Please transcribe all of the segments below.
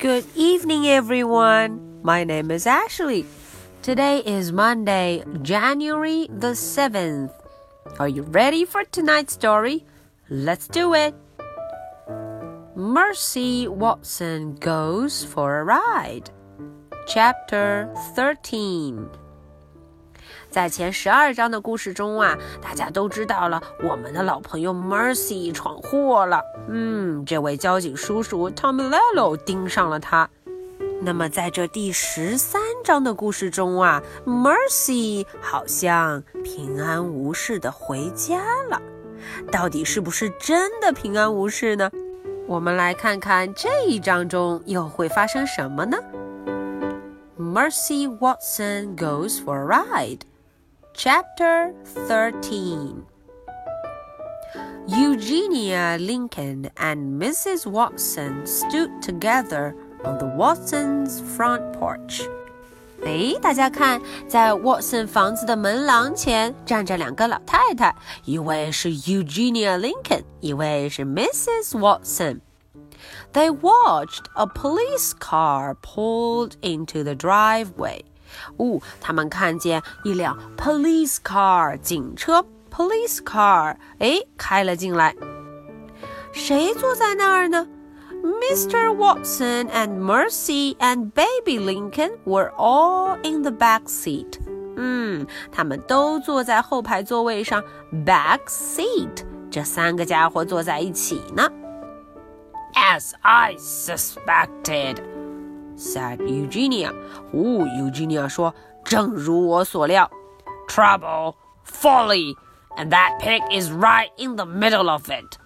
Good evening, everyone. My name is Ashley. Today is Monday, January the 7th. Are you ready for tonight's story? Let's do it. Mercy Watson Goes for a Ride. Chapter 13. 在前十二章的故事中啊，大家都知道了，我们的老朋友 Mercy 闯祸了。嗯，这位交警叔叔 Tom Lello 盯上了他。那么在这第十三章的故事中啊，Mercy 好像平安无事的回家了。到底是不是真的平安无事呢？我们来看看这一章中又会发生什么呢？Mercy Watson goes for a ride. Chapter 13 Eugenia Lincoln and Mrs. Watson stood together on the Watsons' front porch. 哎，大家看，在 Watson 房子的门廊前站着两个老太太，一位是 Eugenia Lincoln，一位是 Mrs. Watson。They watched a police car pulled into the driveway. 哦，他们看见一辆 police car 警车 police car，哎，开了进来。谁坐在那儿呢？Mr. Watson and Mercy and Baby Lincoln were all in the back seat. 嗯，他们都坐在后排座位上，back seat。这三个家伙坐在一起呢。As I suspected said Eugenia. 哦，Eugenia 说：“正如我所料，trouble, folly, and that pig is right in the middle of it。”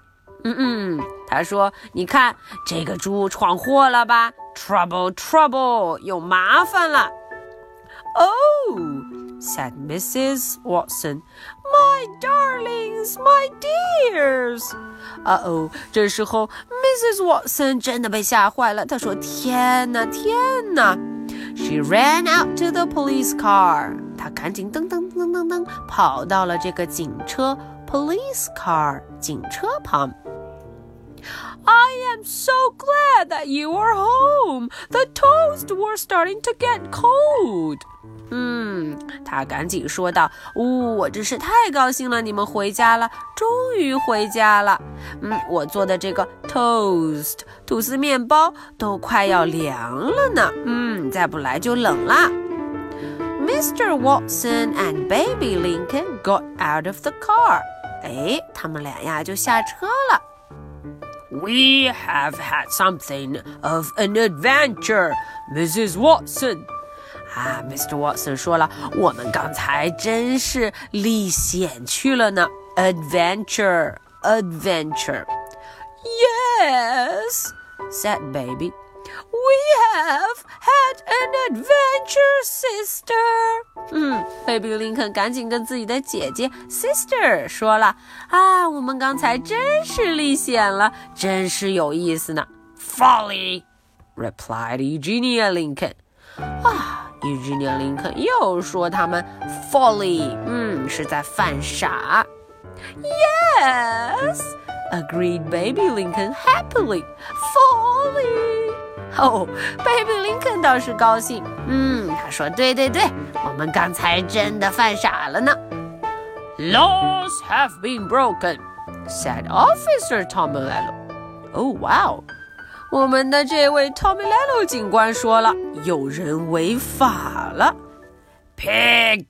嗯嗯，他说：“你看，这个猪闯祸了吧？Trouble, trouble，有麻烦了。” Oh, said Mrs. Watson. My darlings, my dears. 啊哦，这时候 Mrs. Watson 真的被吓坏了。她说：“天哪，天哪！” She ran out to the police car. 她赶紧噔噔噔噔噔跑到了这个警车 police car 警车旁。I am so glad that you are home. The toast was starting to get cold. 嗯，他赶紧说道：“哦，我真是太高兴了，你们回家了，终于回家了。嗯，我做的这个 toast 吐司面包都快要凉了呢。嗯，再不来就冷啦。” Mr. Watson and Baby Lincoln got out of the car. 哎，他们俩呀就下车了。We have had something of an adventure, Mrs. Watson. 啊，Mr. Watson 说了，我们刚才真是历险去了呢。Adventure, adventure. Yes, said Baby. We have had an adventure, sister. 嗯，Baby 林肯赶紧跟自己的姐姐 sister 说了啊，我们刚才真是历险了，真是有意思呢。Folly, replied Eugenia Lincoln. 啊。Eugenia Lincoln 又说他们 folly，嗯，是在犯傻。Yes, agreed Baby Lincoln happily. Folly. 哦，贝比林肯倒是高兴。嗯，他说：“对对对，我们刚才真的犯傻了呢。” Laws have been broken," said Officer Tomilello. "Oh wow!" 我们的这位 Tomilello 警官说了，有人违法了。"Pig!"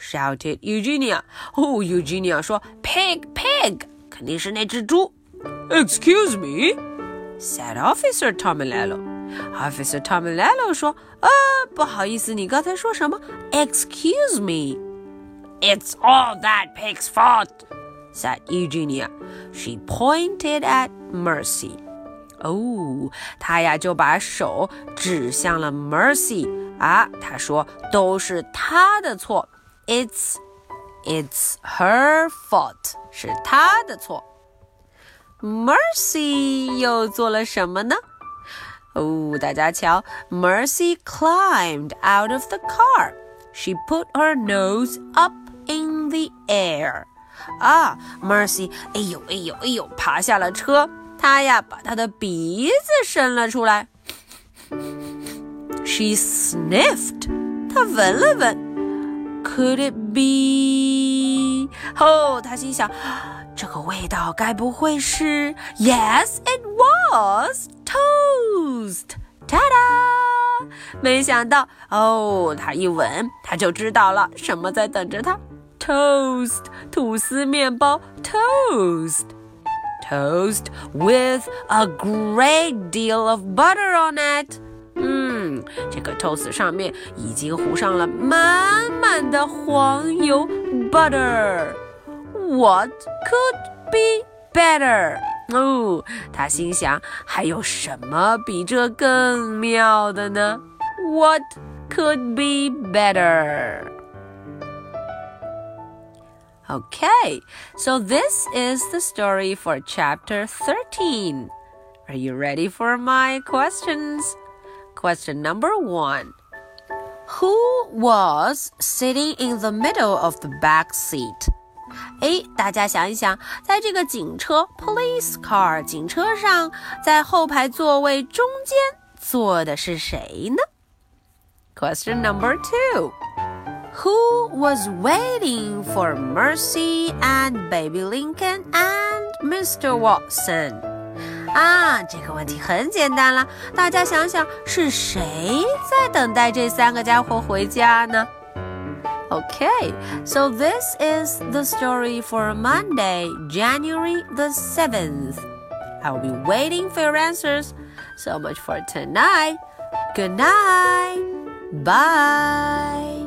shouted Eugenia. Oh, 哦，Eugenia 说："Pig, pig，肯定是那只猪。"Excuse me," said Officer Tomilello. Officer Tomilello 说：“啊，不好意思，你刚才说什么？Excuse me。” It's all that pig's fault," said Eugenia. She pointed at Mercy. Oh, 哦，她呀就把手指向了 Mercy 啊，她说都是她的错。It's It's her fault，是她的错。Mercy 又做了什么呢？哦，大家瞧，Mercy climbed out of the car. She put her nose up in the air. 啊，Mercy，哎呦哎呦哎呦，爬下了车。他呀，把他的鼻子伸了出来。 She sniffed. 她闻了闻。Could it be？哦，她心想，这个味道该不会是？Yes, it was Toast. Ta-da！没想到哦，他一闻，他就知道了什么在等着他。Toast，吐司面包，toast。Toast with a great deal of butter on it. 嗯，这个 toast 上面已经糊上了满满的黄油 butter。What could be better？哦，他心想，还有什么比这更妙的呢？What could be better? Okay, so this is the story for chapter 13. Are you ready for my questions? Question number one Who was sitting in the middle of the back seat? 哎，大家想一想，在这个警车 （police car） 警车上，在后排座位中间坐的是谁呢？Question number two. Who was waiting for Mercy and Baby Lincoln and Mr. Watson? 啊，这个问题很简单了，大家想想是谁在等待这三个家伙回家呢？Okay, so this is the story for Monday, January the 7th. I'll be waiting for your answers. So much for tonight. Good night. Bye.